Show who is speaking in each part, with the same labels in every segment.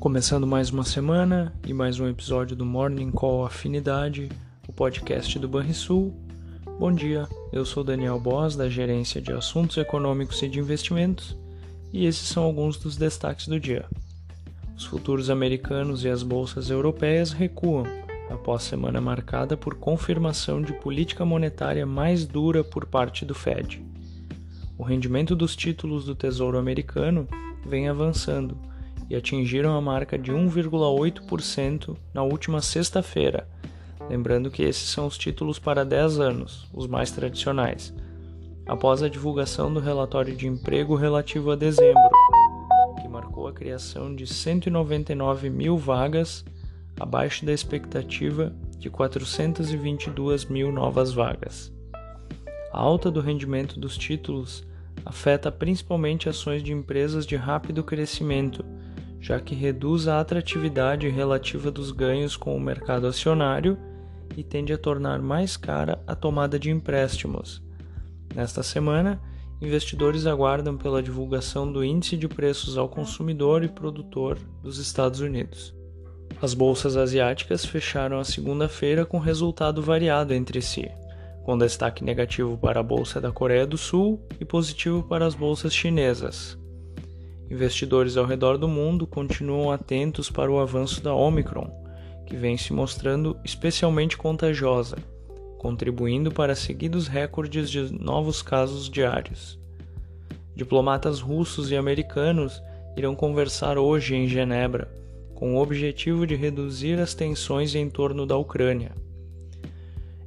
Speaker 1: Começando mais uma semana e mais um episódio do Morning Call Afinidade, o podcast do Banrisul. Bom dia, eu sou Daniel Boss, da Gerência de Assuntos Econômicos e de Investimentos, e esses são alguns dos destaques do dia. Os futuros americanos e as bolsas europeias recuam após semana marcada por confirmação de política monetária mais dura por parte do Fed. O rendimento dos títulos do Tesouro americano vem avançando e atingiram a marca de 1,8% na última sexta-feira. Lembrando que esses são os títulos para 10 anos, os mais tradicionais, após a divulgação do relatório de emprego relativo a dezembro, que marcou a criação de 199 mil vagas, abaixo da expectativa de 422 mil novas vagas. A alta do rendimento dos títulos afeta principalmente ações de empresas de rápido crescimento já que reduz a atratividade relativa dos ganhos com o mercado acionário e tende a tornar mais cara a tomada de empréstimos. Nesta semana, investidores aguardam pela divulgação do Índice de Preços ao Consumidor e Produtor dos Estados Unidos. As bolsas asiáticas fecharam a segunda-feira com resultado variado entre si, com destaque negativo para a bolsa da Coreia do Sul e positivo para as bolsas chinesas. Investidores ao redor do mundo continuam atentos para o avanço da Omicron, que vem se mostrando especialmente contagiosa, contribuindo para seguidos recordes de novos casos diários. Diplomatas russos e americanos irão conversar hoje em Genebra, com o objetivo de reduzir as tensões em torno da Ucrânia.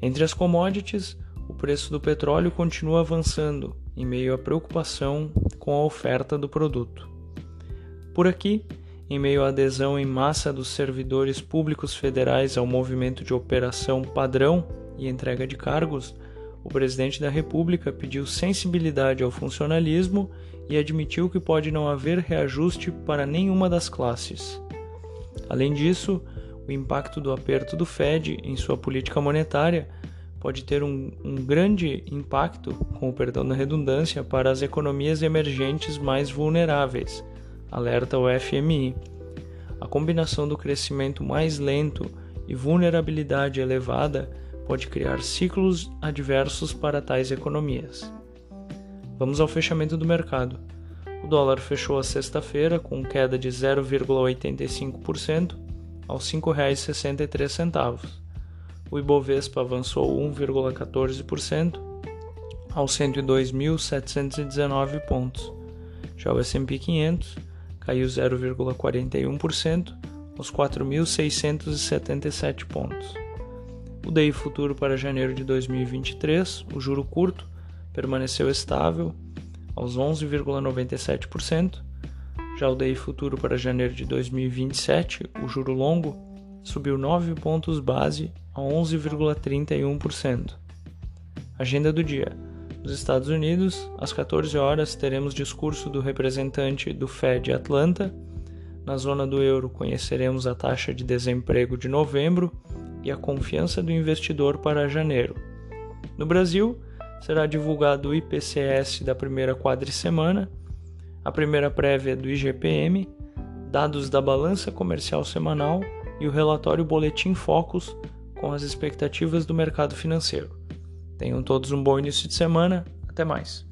Speaker 1: Entre as commodities, o preço do petróleo continua avançando, em meio à preocupação com a oferta do produto. Por aqui, em meio à adesão em massa dos servidores públicos federais ao movimento de operação padrão e entrega de cargos, o presidente da República pediu sensibilidade ao funcionalismo e admitiu que pode não haver reajuste para nenhuma das classes. Além disso, o impacto do aperto do Fed em sua política monetária pode ter um, um, grande impacto, com o perdão da redundância, para as economias emergentes mais vulneráveis, alerta o FMI. A combinação do crescimento mais lento e vulnerabilidade elevada pode criar ciclos adversos para tais economias. Vamos ao fechamento do mercado. O dólar fechou a sexta-feira com queda de 0,85% aos R$ 5,63. O Ibovespa avançou 1,14% aos 102.719 pontos. Já o S&P 500 caiu 0,41% aos 4.677 pontos. O DI futuro para janeiro de 2023, o juro curto, permaneceu estável aos 11,97%. Já o DI futuro para janeiro de 2027, o juro longo, subiu 9 pontos base a 11,31%. Agenda do dia. Nos Estados Unidos, às 14 horas, teremos discurso do representante do Fed Atlanta. Na zona do euro, conheceremos a taxa de desemprego de novembro e a confiança do investidor para janeiro. No Brasil, será divulgado o IPCS da primeira quadricemana, a primeira prévia do IGPM, dados da balança comercial semanal e o relatório Boletim Focus com as expectativas do mercado financeiro. Tenham todos um bom início de semana. Até mais.